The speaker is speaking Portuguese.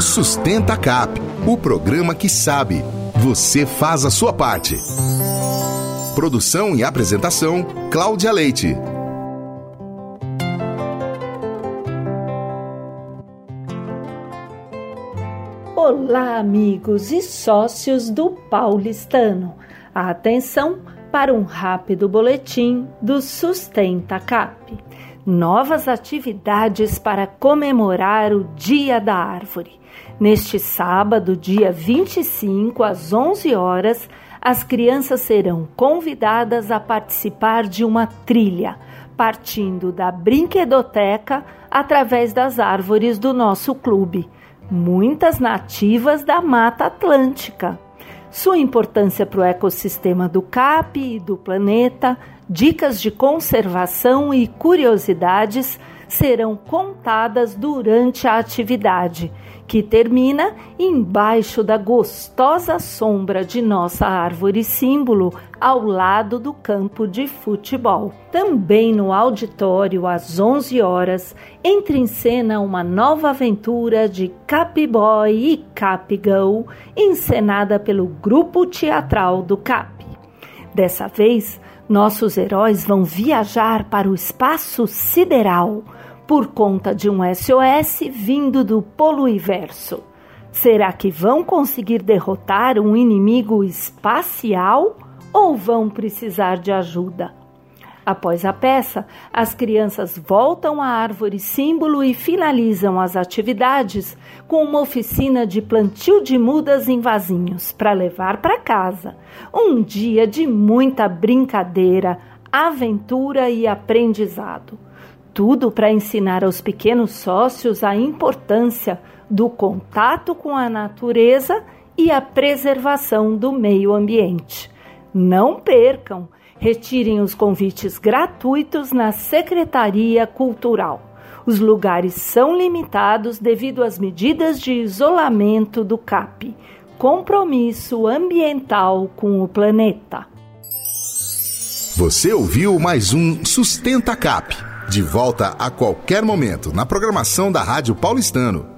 Sustenta Cap, o programa que sabe. Você faz a sua parte. Produção e apresentação: Cláudia Leite. Olá, amigos e sócios do Paulistano. Atenção para um rápido boletim do Sustenta Cap. Novas atividades para comemorar o Dia da Árvore. Neste sábado, dia 25, às 11 horas, as crianças serão convidadas a participar de uma trilha, partindo da brinquedoteca através das árvores do nosso clube muitas nativas da Mata Atlântica. Sua importância para o ecossistema do CAP e do planeta, dicas de conservação e curiosidades serão contadas durante a atividade que termina embaixo da gostosa sombra de nossa árvore símbolo, ao lado do campo de futebol. Também no auditório, às 11 horas, entra em cena uma nova aventura de Capboy e Capgirl, encenada pelo grupo teatral do Cap. Dessa vez, nossos heróis vão viajar para o espaço sideral por conta de um SOS vindo do poluiverso. Será que vão conseguir derrotar um inimigo espacial ou vão precisar de ajuda? Após a peça, as crianças voltam à árvore símbolo e finalizam as atividades com uma oficina de plantio de mudas em vasinhos para levar para casa. Um dia de muita brincadeira, aventura e aprendizado tudo para ensinar aos pequenos sócios a importância do contato com a natureza e a preservação do meio ambiente. Não percam! Retirem os convites gratuitos na Secretaria Cultural. Os lugares são limitados devido às medidas de isolamento do CAP. Compromisso ambiental com o planeta. Você ouviu mais um Sustenta CAP de volta a qualquer momento na programação da Rádio Paulistano.